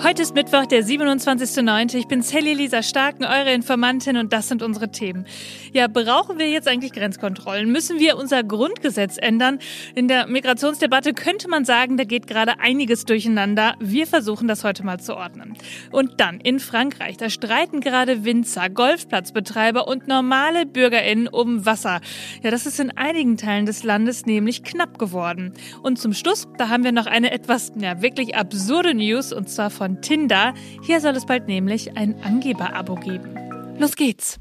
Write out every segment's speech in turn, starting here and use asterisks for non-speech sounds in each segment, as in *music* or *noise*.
Heute ist Mittwoch, der 27.09. Ich bin Sally Lisa Starken, eure Informantin und das sind unsere Themen. Ja, brauchen wir jetzt eigentlich Grenzkontrollen? Müssen wir unser Grundgesetz ändern? In der Migrationsdebatte könnte man sagen, da geht gerade einiges durcheinander. Wir versuchen das heute mal zu ordnen. Und dann in Frankreich, da streiten gerade Winzer, Golfplatzbetreiber und normale BürgerInnen um Wasser. Ja, das ist in einigen Teilen des Landes nämlich knapp geworden. Und zum Schluss, da haben wir noch eine etwas, ja, wirklich absurde News und zwar von von Tinder. Hier soll es bald nämlich ein Angeber-Abo geben. Los geht's!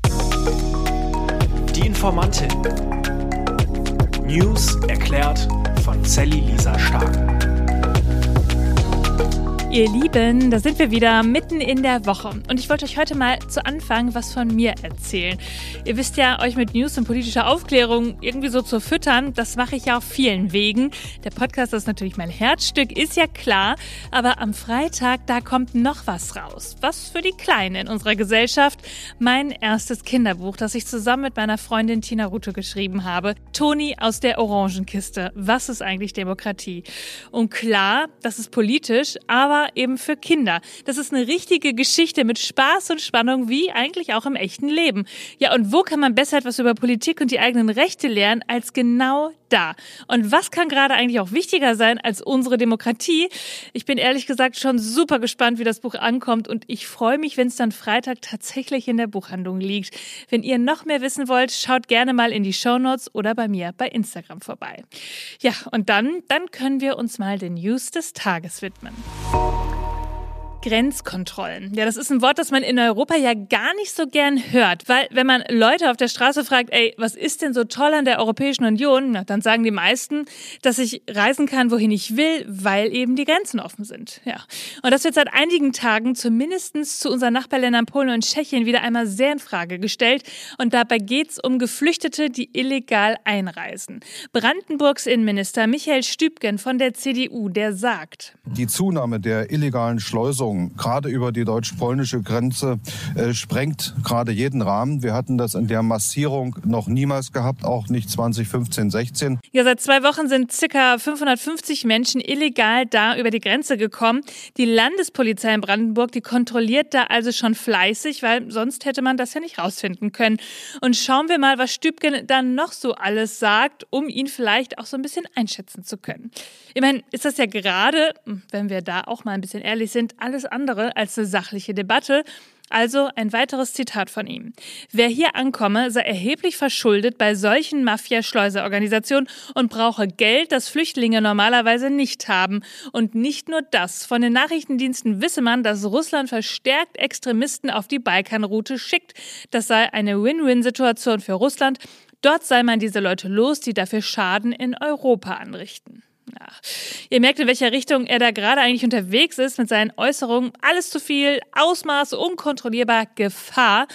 Die Informantin. News erklärt von Sally Lisa Stark. Ihr Lieben, da sind wir wieder mitten in der Woche und ich wollte euch heute mal zu Anfang was von mir erzählen. Ihr wisst ja, euch mit News und politischer Aufklärung irgendwie so zu füttern, das mache ich ja auf vielen Wegen. Der Podcast ist natürlich mein Herzstück, ist ja klar, aber am Freitag, da kommt noch was raus. Was für die Kleinen in unserer Gesellschaft. Mein erstes Kinderbuch, das ich zusammen mit meiner Freundin Tina Rute geschrieben habe. Toni aus der Orangenkiste. Was ist eigentlich Demokratie? Und klar, das ist politisch, aber eben für Kinder. Das ist eine richtige Geschichte mit Spaß und Spannung, wie eigentlich auch im echten Leben. Ja, und wo kann man besser etwas über Politik und die eigenen Rechte lernen, als genau da? Und was kann gerade eigentlich auch wichtiger sein als unsere Demokratie? Ich bin ehrlich gesagt schon super gespannt, wie das Buch ankommt und ich freue mich, wenn es dann Freitag tatsächlich in der Buchhandlung liegt. Wenn ihr noch mehr wissen wollt, schaut gerne mal in die Show Notes oder bei mir bei Instagram vorbei. Ja, und dann, dann können wir uns mal den News des Tages widmen. Grenzkontrollen. Ja, das ist ein Wort, das man in Europa ja gar nicht so gern hört, weil wenn man Leute auf der Straße fragt, ey, was ist denn so toll an der Europäischen Union, na, dann sagen die meisten, dass ich reisen kann, wohin ich will, weil eben die Grenzen offen sind. Ja. Und das wird seit einigen Tagen zumindest zu unseren Nachbarländern Polen und Tschechien wieder einmal sehr in Frage gestellt. Und dabei geht's um Geflüchtete, die illegal einreisen. Brandenburgs Innenminister Michael Stübgen von der CDU, der sagt, die Zunahme der illegalen Schleusung Verbindung, gerade über die deutsch-polnische Grenze, äh, sprengt gerade jeden Rahmen. Wir hatten das in der Massierung noch niemals gehabt, auch nicht 2015, 16. Ja, seit zwei Wochen sind ca. 550 Menschen illegal da über die Grenze gekommen. Die Landespolizei in Brandenburg, die kontrolliert da also schon fleißig, weil sonst hätte man das ja nicht rausfinden können. Und schauen wir mal, was Stübgen dann noch so alles sagt, um ihn vielleicht auch so ein bisschen einschätzen zu können. Immerhin ist das ja gerade, wenn wir da auch mal ein bisschen ehrlich sind, alles andere als eine sachliche Debatte. Also ein weiteres Zitat von ihm. Wer hier ankomme, sei erheblich verschuldet bei solchen Mafia-Schleuserorganisationen und brauche Geld, das Flüchtlinge normalerweise nicht haben. Und nicht nur das. Von den Nachrichtendiensten wisse man, dass Russland verstärkt Extremisten auf die Balkanroute schickt. Das sei eine Win-Win-Situation für Russland. Dort sei man diese Leute los, die dafür Schaden in Europa anrichten. Ja. Ihr merkt, in welcher Richtung er da gerade eigentlich unterwegs ist mit seinen Äußerungen. Alles zu viel, Ausmaß, unkontrollierbar, Gefahr.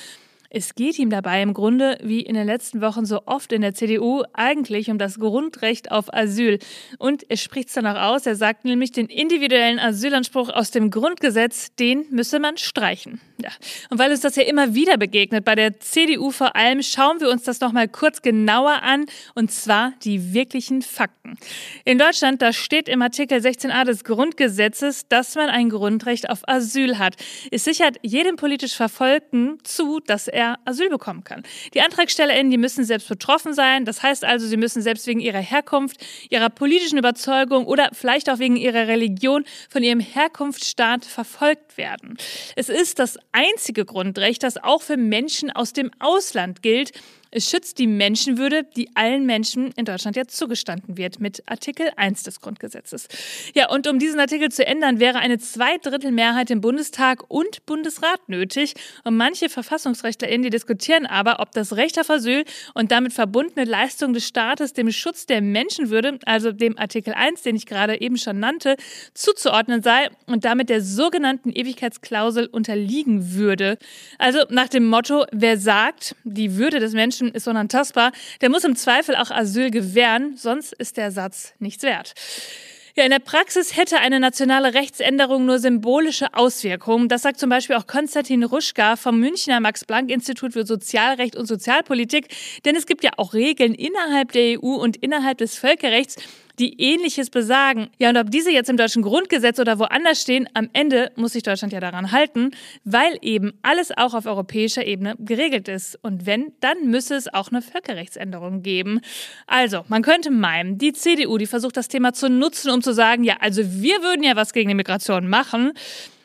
Es geht ihm dabei im Grunde, wie in den letzten Wochen so oft in der CDU, eigentlich um das Grundrecht auf Asyl. Und er spricht es danach aus, er sagt nämlich, den individuellen Asylanspruch aus dem Grundgesetz, den müsse man streichen. Ja. Und weil uns das ja immer wieder begegnet, bei der CDU vor allem, schauen wir uns das nochmal kurz genauer an, und zwar die wirklichen Fakten. In Deutschland, da steht im Artikel 16a des Grundgesetzes, dass man ein Grundrecht auf Asyl hat. Es sichert jedem politisch Verfolgten zu, dass er Asyl bekommen kann. Die AntragstellerInnen, die müssen selbst betroffen sein. Das heißt also, sie müssen selbst wegen ihrer Herkunft, ihrer politischen Überzeugung oder vielleicht auch wegen ihrer Religion von ihrem Herkunftsstaat verfolgt werden. Es ist das einzige Grundrecht, das auch für Menschen aus dem Ausland gilt. Es schützt die Menschenwürde, die allen Menschen in Deutschland jetzt zugestanden wird, mit Artikel 1 des Grundgesetzes. Ja, und um diesen Artikel zu ändern, wäre eine Zweidrittelmehrheit im Bundestag und Bundesrat nötig. Und manche VerfassungsrechtlerInnen, die diskutieren aber, ob das Recht auf Asyl und damit verbundene Leistung des Staates dem Schutz der Menschenwürde, also dem Artikel 1, den ich gerade eben schon nannte, zuzuordnen sei und damit der sogenannten Ewigkeitsklausel unterliegen würde. Also nach dem Motto, wer sagt, die Würde des Menschen Menschen ist unantastbar, der muss im Zweifel auch Asyl gewähren, sonst ist der Satz nichts wert. Ja, in der Praxis hätte eine nationale Rechtsänderung nur symbolische Auswirkungen. Das sagt zum Beispiel auch Konstantin Ruschka vom Münchner Max-Planck-Institut für Sozialrecht und Sozialpolitik. Denn es gibt ja auch Regeln innerhalb der EU und innerhalb des Völkerrechts, die ähnliches besagen. Ja, und ob diese jetzt im deutschen Grundgesetz oder woanders stehen, am Ende muss sich Deutschland ja daran halten, weil eben alles auch auf europäischer Ebene geregelt ist. Und wenn, dann müsse es auch eine Völkerrechtsänderung geben. Also, man könnte meinen, die CDU, die versucht das Thema zu nutzen, um zu sagen, ja, also wir würden ja was gegen die Migration machen.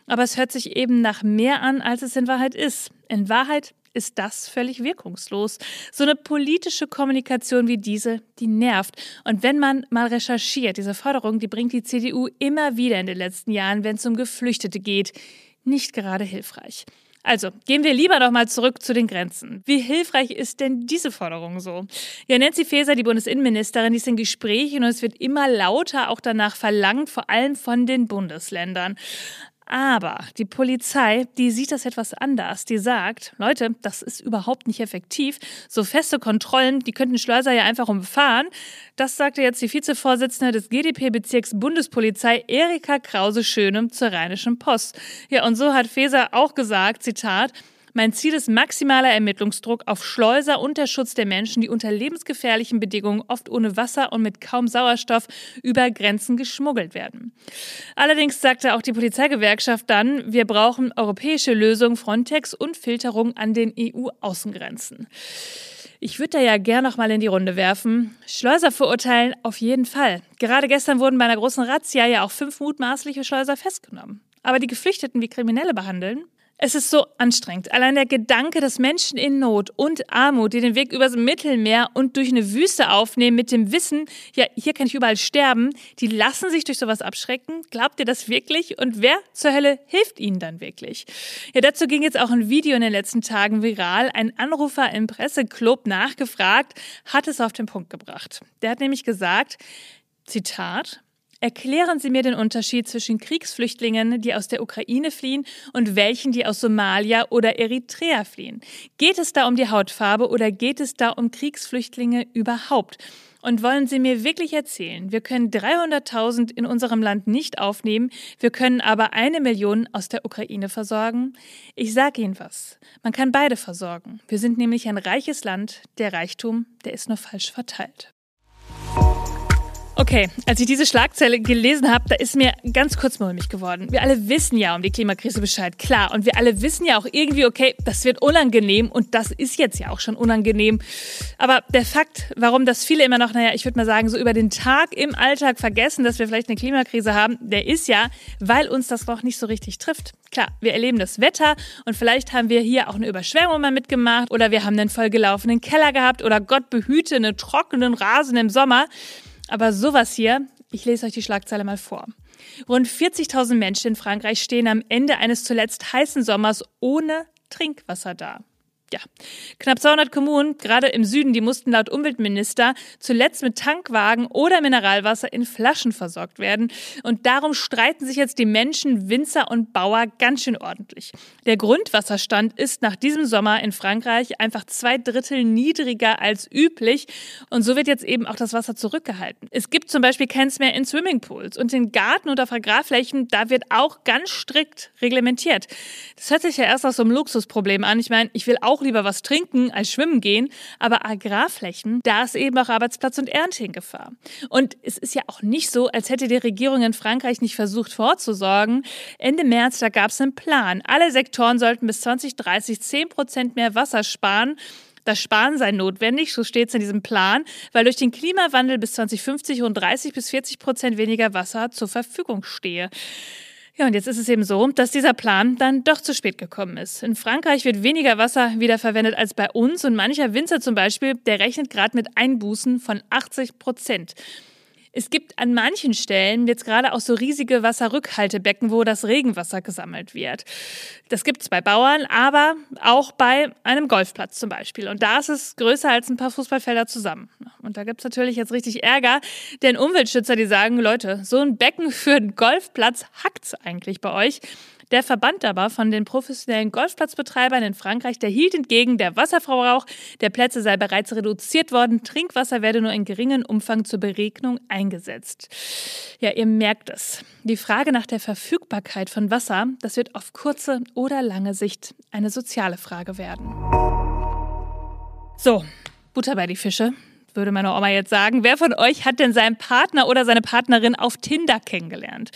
Aber es hört sich eben nach mehr an, als es in Wahrheit ist. In Wahrheit ist das völlig wirkungslos. So eine politische Kommunikation wie diese, die nervt. Und wenn man mal recherchiert, diese Forderung, die bringt die CDU immer wieder in den letzten Jahren, wenn es um Geflüchtete geht, nicht gerade hilfreich. Also, gehen wir lieber doch mal zurück zu den Grenzen. Wie hilfreich ist denn diese Forderung so? Ja, Nancy Faeser, die Bundesinnenministerin, die ist in Gesprächen und es wird immer lauter auch danach verlangt, vor allem von den Bundesländern. Aber die Polizei, die sieht das etwas anders. Die sagt, Leute, das ist überhaupt nicht effektiv. So feste Kontrollen, die könnten Schleuser ja einfach umfahren. Das sagte jetzt die Vizevorsitzende des GdP-Bezirks Bundespolizei Erika Krause-Schönem zur Rheinischen Post. Ja, und so hat Feser auch gesagt, Zitat, mein Ziel ist maximaler Ermittlungsdruck auf Schleuser und der Schutz der Menschen, die unter lebensgefährlichen Bedingungen, oft ohne Wasser und mit kaum Sauerstoff, über Grenzen geschmuggelt werden. Allerdings sagte auch die Polizeigewerkschaft dann, wir brauchen europäische Lösungen, Frontex und Filterung an den EU-Außengrenzen. Ich würde da ja gern noch mal in die Runde werfen. Schleuser verurteilen auf jeden Fall. Gerade gestern wurden bei einer großen Razzia ja auch fünf mutmaßliche Schleuser festgenommen. Aber die Geflüchteten wie Kriminelle behandeln, es ist so anstrengend. Allein der Gedanke, dass Menschen in Not und Armut, die den Weg übers Mittelmeer und durch eine Wüste aufnehmen, mit dem Wissen, ja, hier kann ich überall sterben, die lassen sich durch sowas abschrecken. Glaubt ihr das wirklich? Und wer zur Hölle hilft ihnen dann wirklich? Ja, dazu ging jetzt auch ein Video in den letzten Tagen viral. Ein Anrufer im Presseclub nachgefragt, hat es auf den Punkt gebracht. Der hat nämlich gesagt, Zitat, Erklären Sie mir den Unterschied zwischen Kriegsflüchtlingen, die aus der Ukraine fliehen, und welchen, die aus Somalia oder Eritrea fliehen. Geht es da um die Hautfarbe oder geht es da um Kriegsflüchtlinge überhaupt? Und wollen Sie mir wirklich erzählen, wir können 300.000 in unserem Land nicht aufnehmen, wir können aber eine Million aus der Ukraine versorgen? Ich sage Ihnen was, man kann beide versorgen. Wir sind nämlich ein reiches Land, der Reichtum, der ist nur falsch verteilt. Okay, als ich diese Schlagzeile gelesen habe, da ist mir ganz kurz mulmig geworden. Wir alle wissen ja um die Klimakrise Bescheid, klar. Und wir alle wissen ja auch irgendwie, okay, das wird unangenehm und das ist jetzt ja auch schon unangenehm. Aber der Fakt, warum das viele immer noch, naja, ich würde mal sagen, so über den Tag im Alltag vergessen, dass wir vielleicht eine Klimakrise haben, der ist ja, weil uns das noch nicht so richtig trifft. Klar, wir erleben das Wetter und vielleicht haben wir hier auch eine Überschwemmung mal mitgemacht oder wir haben einen vollgelaufenen Keller gehabt oder Gott behüte einen trockenen Rasen im Sommer. Aber sowas hier, ich lese euch die Schlagzeile mal vor. Rund 40.000 Menschen in Frankreich stehen am Ende eines zuletzt heißen Sommers ohne Trinkwasser da. Ja, knapp 200 Kommunen, gerade im Süden, die mussten laut Umweltminister zuletzt mit Tankwagen oder Mineralwasser in Flaschen versorgt werden. Und darum streiten sich jetzt die Menschen, Winzer und Bauer ganz schön ordentlich. Der Grundwasserstand ist nach diesem Sommer in Frankreich einfach zwei Drittel niedriger als üblich. Und so wird jetzt eben auch das Wasser zurückgehalten. Es gibt zum Beispiel keins mehr in Swimmingpools und in Garten- oder Agrarflächen, da wird auch ganz strikt reglementiert. Das hört sich ja erst aus so einem Luxusproblem an. Ich meine, ich will auch auch lieber was trinken als schwimmen gehen. Aber Agrarflächen, da ist eben auch Arbeitsplatz und Ernte in Gefahr. Und es ist ja auch nicht so, als hätte die Regierung in Frankreich nicht versucht vorzusorgen. Ende März, da gab es einen Plan. Alle Sektoren sollten bis 2030 10 Prozent mehr Wasser sparen. Das Sparen sei notwendig, so steht es in diesem Plan, weil durch den Klimawandel bis 2050 rund 30 bis 40 Prozent weniger Wasser zur Verfügung stehe. Ja, und jetzt ist es eben so, dass dieser Plan dann doch zu spät gekommen ist. In Frankreich wird weniger Wasser wiederverwendet als bei uns und mancher Winzer zum Beispiel, der rechnet gerade mit Einbußen von 80 Prozent. Es gibt an manchen Stellen jetzt gerade auch so riesige Wasserrückhaltebecken, wo das Regenwasser gesammelt wird. Das gibt es bei Bauern, aber auch bei einem Golfplatz zum Beispiel. Und da ist es größer als ein paar Fußballfelder zusammen. Und da gibt es natürlich jetzt richtig Ärger, denn Umweltschützer, die sagen, Leute, so ein Becken für einen Golfplatz hackt's eigentlich bei euch. Der Verband aber von den professionellen Golfplatzbetreibern in Frankreich, der hielt entgegen, der Wasserverbrauch der Plätze sei bereits reduziert worden, Trinkwasser werde nur in geringen Umfang zur Beregnung eingesetzt. Ja, ihr merkt es. Die Frage nach der Verfügbarkeit von Wasser, das wird auf kurze oder lange Sicht eine soziale Frage werden. So, Butter bei die Fische. Würde meine Oma jetzt sagen. Wer von euch hat denn seinen Partner oder seine Partnerin auf Tinder kennengelernt?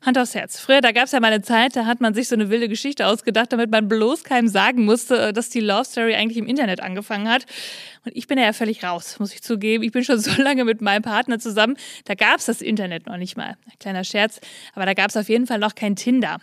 Hand aufs Herz. Früher, da gab es ja mal eine Zeit, da hat man sich so eine wilde Geschichte ausgedacht, damit man bloß keinem sagen musste, dass die Love Story eigentlich im Internet angefangen hat. Und ich bin ja völlig raus, muss ich zugeben. Ich bin schon *laughs* so lange mit meinem Partner zusammen. Da gab es das Internet noch nicht mal. Kleiner Scherz. Aber da gab es auf jeden Fall noch kein Tinder.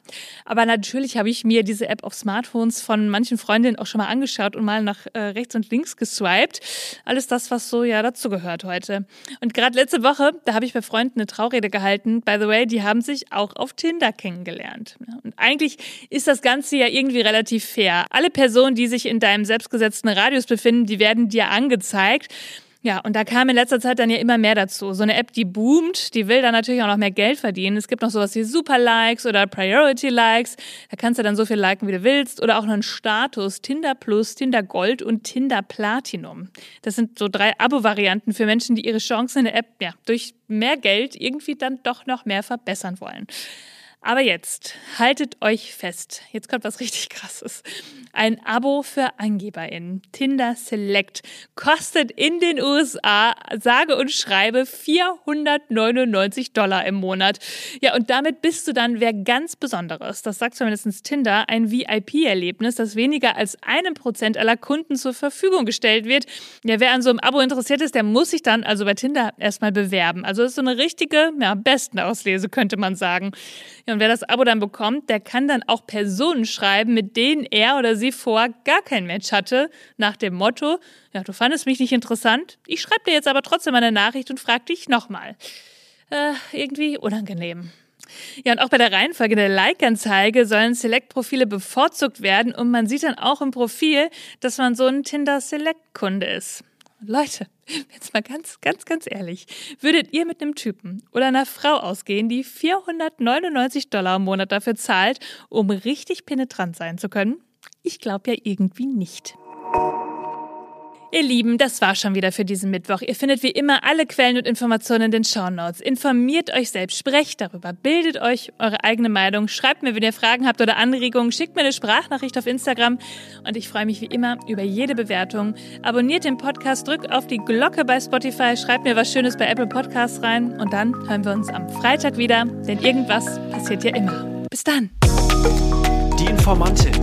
Aber natürlich habe ich mir diese App auf Smartphones von manchen Freundinnen auch schon mal angeschaut und mal nach äh, rechts und links geswiped. Alles das, was so ja dazu gehört heute. Und gerade letzte Woche, da habe ich bei Freunden eine Traurede gehalten. By the way, die haben sich auch auf Tinder kennengelernt. Und eigentlich ist das Ganze ja irgendwie relativ fair. Alle Personen, die sich in deinem selbstgesetzten Radius befinden, die werden dir angezeigt. Ja, und da kam in letzter Zeit dann ja immer mehr dazu. So eine App, die boomt, die will dann natürlich auch noch mehr Geld verdienen. Es gibt noch sowas wie Super-Likes oder Priority-Likes. Da kannst du dann so viel liken, wie du willst. Oder auch einen Status, Tinder Plus, Tinder Gold und Tinder Platinum. Das sind so drei Abo-Varianten für Menschen, die ihre Chancen in der App ja, durch mehr Geld irgendwie dann doch noch mehr verbessern wollen. Aber jetzt, haltet euch fest. Jetzt kommt was richtig krasses. Ein Abo für AngeberInnen. Tinder Select kostet in den USA, sage und schreibe, 499 Dollar im Monat. Ja, und damit bist du dann wer ganz Besonderes. Das sagt zumindest Tinder, ein VIP-Erlebnis, das weniger als einem Prozent aller Kunden zur Verfügung gestellt wird. Ja, wer an so einem Abo interessiert ist, der muss sich dann also bei Tinder erstmal bewerben. Also das ist so eine richtige, ja, Bestenauslese, könnte man sagen. Ja, und wer das Abo dann bekommt, der kann dann auch Personen schreiben, mit denen er oder sie vorher gar kein Match hatte, nach dem Motto, ja, du fandest mich nicht interessant, ich schreibe dir jetzt aber trotzdem eine Nachricht und frag dich nochmal. Äh, irgendwie unangenehm. Ja, und auch bei der Reihenfolge der Like-Anzeige sollen Select-Profile bevorzugt werden und man sieht dann auch im Profil, dass man so ein Tinder-Select-Kunde ist. Leute, jetzt mal ganz, ganz, ganz ehrlich, würdet ihr mit einem Typen oder einer Frau ausgehen, die 499 Dollar im Monat dafür zahlt, um richtig penetrant sein zu können? Ich glaube ja irgendwie nicht. Ihr Lieben, das war schon wieder für diesen Mittwoch. Ihr findet wie immer alle Quellen und Informationen in den Shownotes. Informiert euch selbst, sprecht darüber, bildet euch eure eigene Meinung, schreibt mir, wenn ihr Fragen habt oder Anregungen, schickt mir eine Sprachnachricht auf Instagram und ich freue mich wie immer über jede Bewertung. Abonniert den Podcast, drückt auf die Glocke bei Spotify, schreibt mir was Schönes bei Apple Podcasts rein und dann hören wir uns am Freitag wieder, denn irgendwas passiert ja immer. Bis dann. Die Informantin.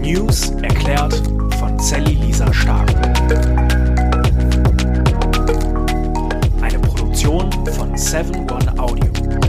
News erklärt Sally Lisa Stark. Eine Produktion von 7 One Audio.